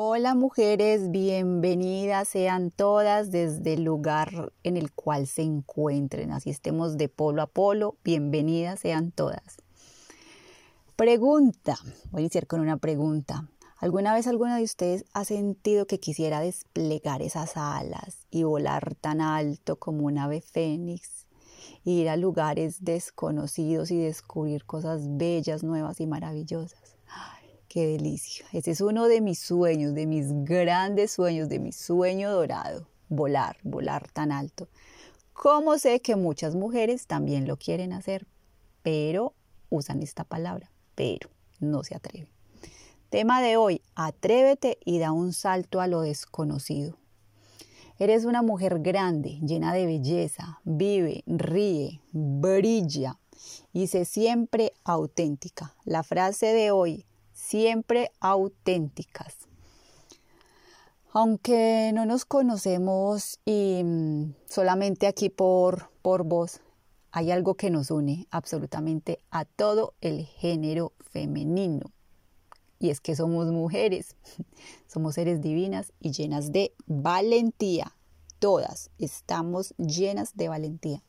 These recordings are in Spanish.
Hola mujeres, bienvenidas sean todas desde el lugar en el cual se encuentren. Así estemos de polo a polo, bienvenidas sean todas. Pregunta, voy a iniciar con una pregunta. ¿Alguna vez alguna de ustedes ha sentido que quisiera desplegar esas alas y volar tan alto como un ave fénix? Ir a lugares desconocidos y descubrir cosas bellas, nuevas y maravillosas. Qué delicia. Ese es uno de mis sueños, de mis grandes sueños, de mi sueño dorado. Volar, volar tan alto. Como sé que muchas mujeres también lo quieren hacer, pero usan esta palabra, pero no se atreven. Tema de hoy, atrévete y da un salto a lo desconocido. Eres una mujer grande, llena de belleza, vive, ríe, brilla y sé siempre auténtica. La frase de hoy, siempre auténticas. Aunque no nos conocemos y mm, solamente aquí por, por hay algo que nos une absolutamente a todo el género femenino. Y es que somos mujeres, somos seres divinas y llenas de valentía. Todas estamos llenas de valentía.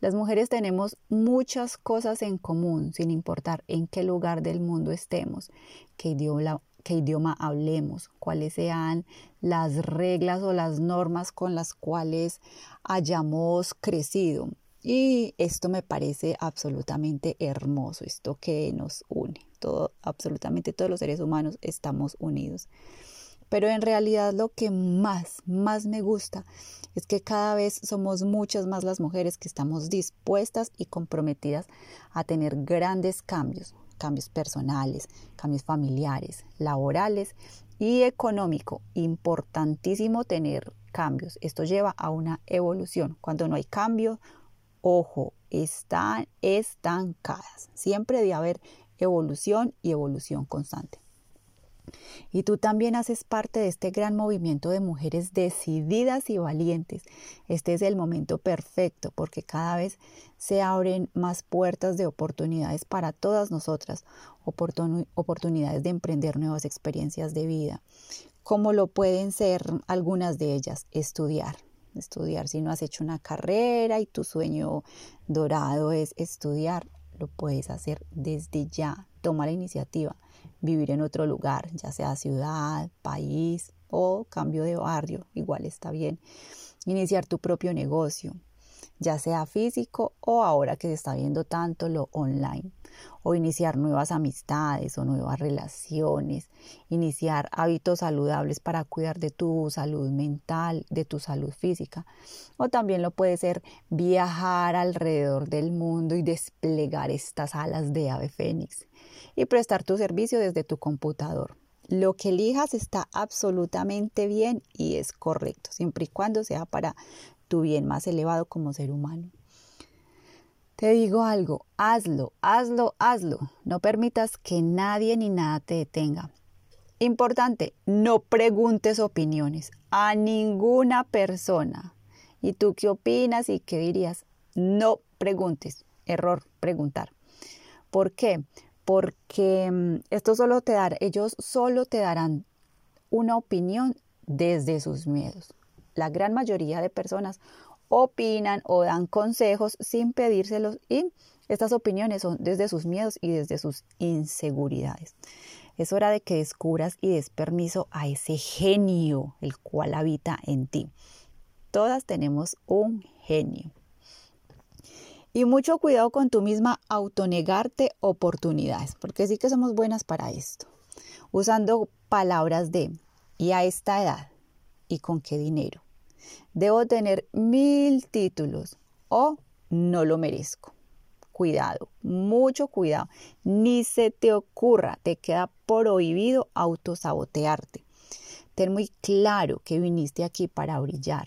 Las mujeres tenemos muchas cosas en común, sin importar en qué lugar del mundo estemos, qué idioma, qué idioma hablemos, cuáles sean las reglas o las normas con las cuales hayamos crecido. Y esto me parece absolutamente hermoso, esto que nos une. Todo, absolutamente todos los seres humanos estamos unidos. Pero en realidad lo que más, más me gusta es que cada vez somos muchas más las mujeres que estamos dispuestas y comprometidas a tener grandes cambios, cambios personales, cambios familiares, laborales y económico. Importantísimo tener cambios. Esto lleva a una evolución. Cuando no hay cambio, ojo, están estancadas. Siempre debe haber evolución y evolución constante. Y tú también haces parte de este gran movimiento de mujeres decididas y valientes. Este es el momento perfecto porque cada vez se abren más puertas de oportunidades para todas nosotras, oportunidades de emprender nuevas experiencias de vida, como lo pueden ser algunas de ellas, estudiar. Estudiar, si no has hecho una carrera y tu sueño dorado es estudiar, lo puedes hacer desde ya. Toma la iniciativa vivir en otro lugar, ya sea ciudad, país o cambio de barrio, igual está bien. Iniciar tu propio negocio, ya sea físico o ahora que se está viendo tanto lo online. O iniciar nuevas amistades o nuevas relaciones. Iniciar hábitos saludables para cuidar de tu salud mental, de tu salud física. O también lo puede ser viajar alrededor del mundo y desplegar estas alas de ave fénix y prestar tu servicio desde tu computador. Lo que elijas está absolutamente bien y es correcto, siempre y cuando sea para tu bien más elevado como ser humano. Te digo algo, hazlo, hazlo, hazlo. No permitas que nadie ni nada te detenga. Importante, no preguntes opiniones a ninguna persona. ¿Y tú qué opinas y qué dirías? No preguntes. Error, preguntar. ¿Por qué? porque mm, esto solo te dar, ellos solo te darán una opinión desde sus miedos. La gran mayoría de personas opinan o dan consejos sin pedírselos y estas opiniones son desde sus miedos y desde sus inseguridades. Es hora de que descubras y des permiso a ese genio el cual habita en ti. Todas tenemos un genio. Y mucho cuidado con tu misma autonegarte oportunidades, porque sí que somos buenas para esto. Usando palabras de y a esta edad y con qué dinero. Debo tener mil títulos o no lo merezco. Cuidado, mucho cuidado. Ni se te ocurra, te queda prohibido autosabotearte. Ten muy claro que viniste aquí para brillar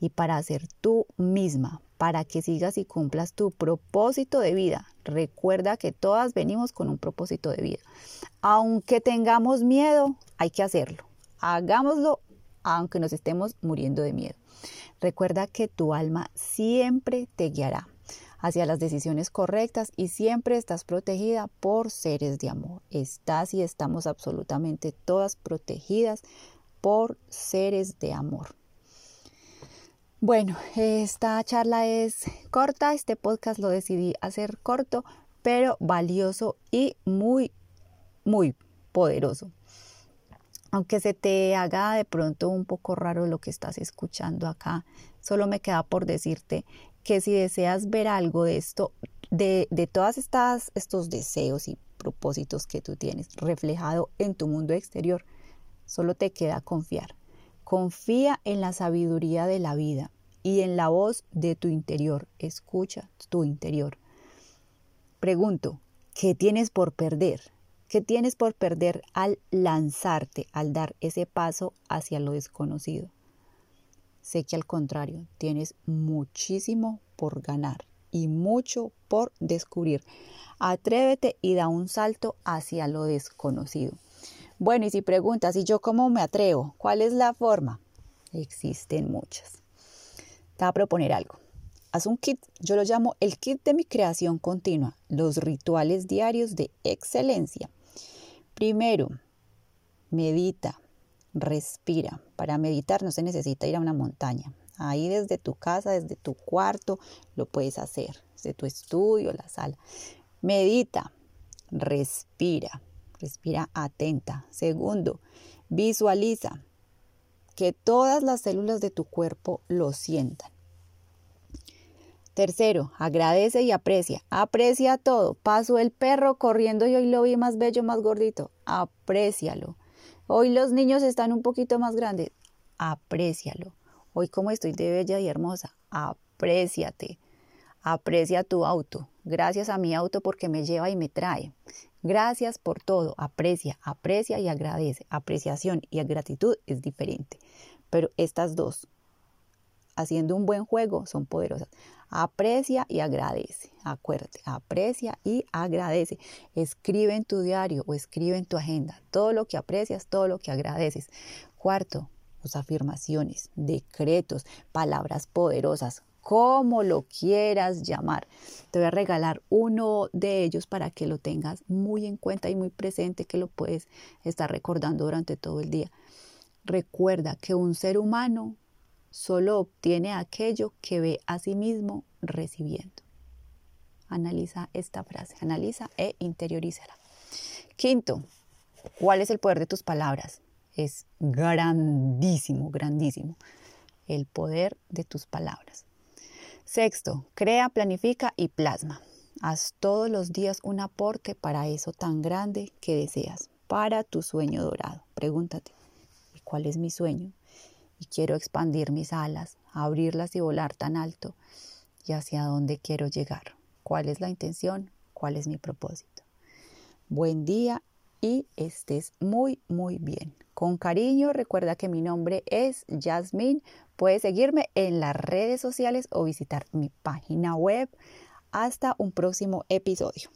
y para ser tú misma, para que sigas y cumplas tu propósito de vida. Recuerda que todas venimos con un propósito de vida. Aunque tengamos miedo, hay que hacerlo. Hagámoslo aunque nos estemos muriendo de miedo. Recuerda que tu alma siempre te guiará. hacia las decisiones correctas y siempre estás protegida por seres de amor. Estás y estamos absolutamente todas protegidas por seres de amor. Bueno, esta charla es corta, este podcast lo decidí hacer corto, pero valioso y muy, muy poderoso. Aunque se te haga de pronto un poco raro lo que estás escuchando acá, solo me queda por decirte que si deseas ver algo de esto, de, de todas estas estos deseos y propósitos que tú tienes reflejado en tu mundo exterior, solo te queda confiar. Confía en la sabiduría de la vida y en la voz de tu interior. Escucha tu interior. Pregunto, ¿qué tienes por perder? ¿Qué tienes por perder al lanzarte, al dar ese paso hacia lo desconocido? Sé que al contrario, tienes muchísimo por ganar y mucho por descubrir. Atrévete y da un salto hacia lo desconocido. Bueno, y si preguntas, ¿y yo cómo me atrevo? ¿Cuál es la forma? Existen muchas. Te voy a proponer algo. Haz un kit, yo lo llamo el kit de mi creación continua, los rituales diarios de excelencia. Primero, medita, respira. Para meditar no se necesita ir a una montaña. Ahí desde tu casa, desde tu cuarto, lo puedes hacer, desde tu estudio, la sala. Medita, respira. Respira atenta. Segundo, visualiza que todas las células de tu cuerpo lo sientan. Tercero, agradece y aprecia. Aprecia todo. Paso el perro corriendo y hoy lo vi más bello, más gordito. Aprécialo. Hoy los niños están un poquito más grandes. Aprécialo. Hoy como estoy de bella y hermosa. Apréciate. Aprecia tu auto. Gracias a mi auto porque me lleva y me trae. Gracias por todo. Aprecia, aprecia y agradece. Apreciación y gratitud es diferente. Pero estas dos, haciendo un buen juego, son poderosas. Aprecia y agradece. Acuérdate, aprecia y agradece. Escribe en tu diario o escribe en tu agenda todo lo que aprecias, todo lo que agradeces. Cuarto, tus afirmaciones, decretos, palabras poderosas, como lo quieras llamar. Te voy a regalar uno de ellos para que lo tengas muy en cuenta y muy presente, que lo puedes estar recordando durante todo el día. Recuerda que un ser humano solo obtiene aquello que ve a sí mismo recibiendo. Analiza esta frase, analiza e interiorízala. Quinto, ¿cuál es el poder de tus palabras? Es grandísimo, grandísimo. El poder de tus palabras. Sexto, crea, planifica y plasma. Haz todos los días un aporte para eso tan grande que deseas, para tu sueño dorado. Pregúntate, ¿y cuál es mi sueño? Y quiero expandir mis alas, abrirlas y volar tan alto. ¿Y hacia dónde quiero llegar? ¿Cuál es la intención? ¿Cuál es mi propósito? Buen día y estés muy, muy bien. Con cariño, recuerda que mi nombre es Jasmine. Puedes seguirme en las redes sociales o visitar mi página web. Hasta un próximo episodio.